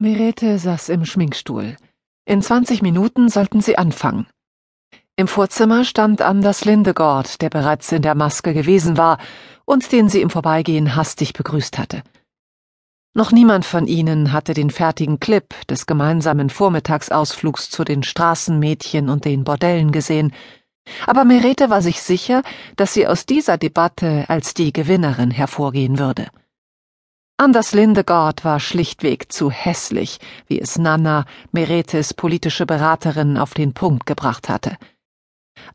Merete saß im Schminkstuhl. In zwanzig Minuten sollten sie anfangen. Im Vorzimmer stand Anders Lindegord, der bereits in der Maske gewesen war und den sie im Vorbeigehen hastig begrüßt hatte. Noch niemand von ihnen hatte den fertigen Clip des gemeinsamen Vormittagsausflugs zu den Straßenmädchen und den Bordellen gesehen, aber Merete war sich sicher, dass sie aus dieser Debatte als die Gewinnerin hervorgehen würde. Anders Lindegard war schlichtweg zu hässlich, wie es Nana, Meretes politische Beraterin, auf den Punkt gebracht hatte.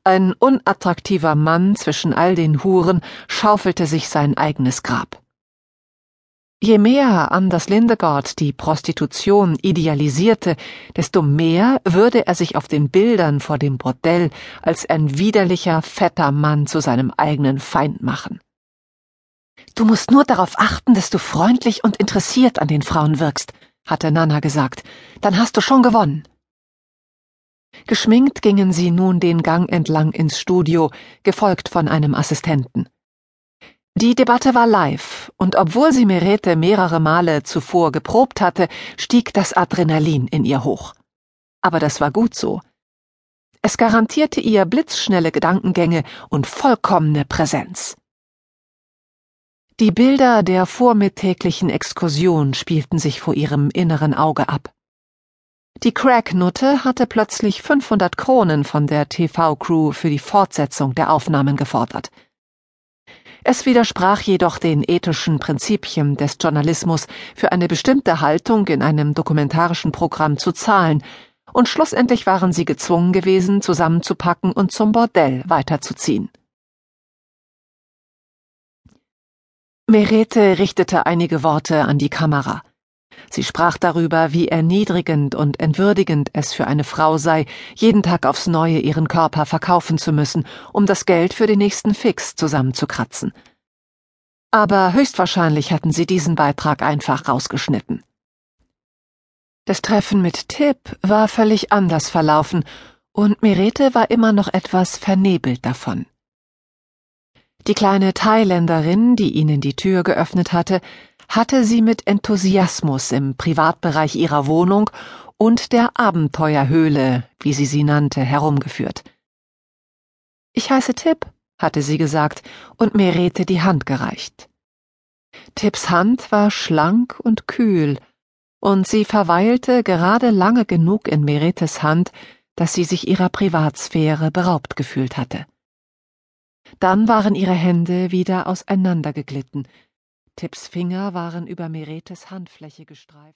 Ein unattraktiver Mann zwischen all den Huren schaufelte sich sein eigenes Grab. Je mehr Anders Lindegard die Prostitution idealisierte, desto mehr würde er sich auf den Bildern vor dem Bordell als ein widerlicher, fetter Mann zu seinem eigenen Feind machen. Du musst nur darauf achten, dass du freundlich und interessiert an den Frauen wirkst, hatte Nana gesagt. Dann hast du schon gewonnen. Geschminkt gingen sie nun den Gang entlang ins Studio, gefolgt von einem Assistenten. Die Debatte war live, und obwohl sie Merete mehrere Male zuvor geprobt hatte, stieg das Adrenalin in ihr hoch. Aber das war gut so. Es garantierte ihr blitzschnelle Gedankengänge und vollkommene Präsenz. Die Bilder der vormittäglichen Exkursion spielten sich vor ihrem inneren Auge ab. Die Crack-Nutte hatte plötzlich 500 Kronen von der TV-Crew für die Fortsetzung der Aufnahmen gefordert. Es widersprach jedoch den ethischen Prinzipien des Journalismus, für eine bestimmte Haltung in einem dokumentarischen Programm zu zahlen, und schlussendlich waren sie gezwungen gewesen, zusammenzupacken und zum Bordell weiterzuziehen. Merete richtete einige Worte an die Kamera. Sie sprach darüber, wie erniedrigend und entwürdigend es für eine Frau sei, jeden Tag aufs neue ihren Körper verkaufen zu müssen, um das Geld für den nächsten Fix zusammenzukratzen. Aber höchstwahrscheinlich hatten sie diesen Beitrag einfach rausgeschnitten. Das Treffen mit Tipp war völlig anders verlaufen, und Merete war immer noch etwas vernebelt davon. Die kleine Thailänderin, die ihnen die Tür geöffnet hatte, hatte sie mit Enthusiasmus im Privatbereich ihrer Wohnung und der Abenteuerhöhle, wie sie sie nannte, herumgeführt. Ich heiße Tipp, hatte sie gesagt und Merete die Hand gereicht. Tipps Hand war schlank und kühl, und sie verweilte gerade lange genug in Meretes Hand, dass sie sich ihrer Privatsphäre beraubt gefühlt hatte. Dann waren ihre Hände wieder auseinandergeglitten. Tipps Finger waren über Meretes Handfläche gestreift.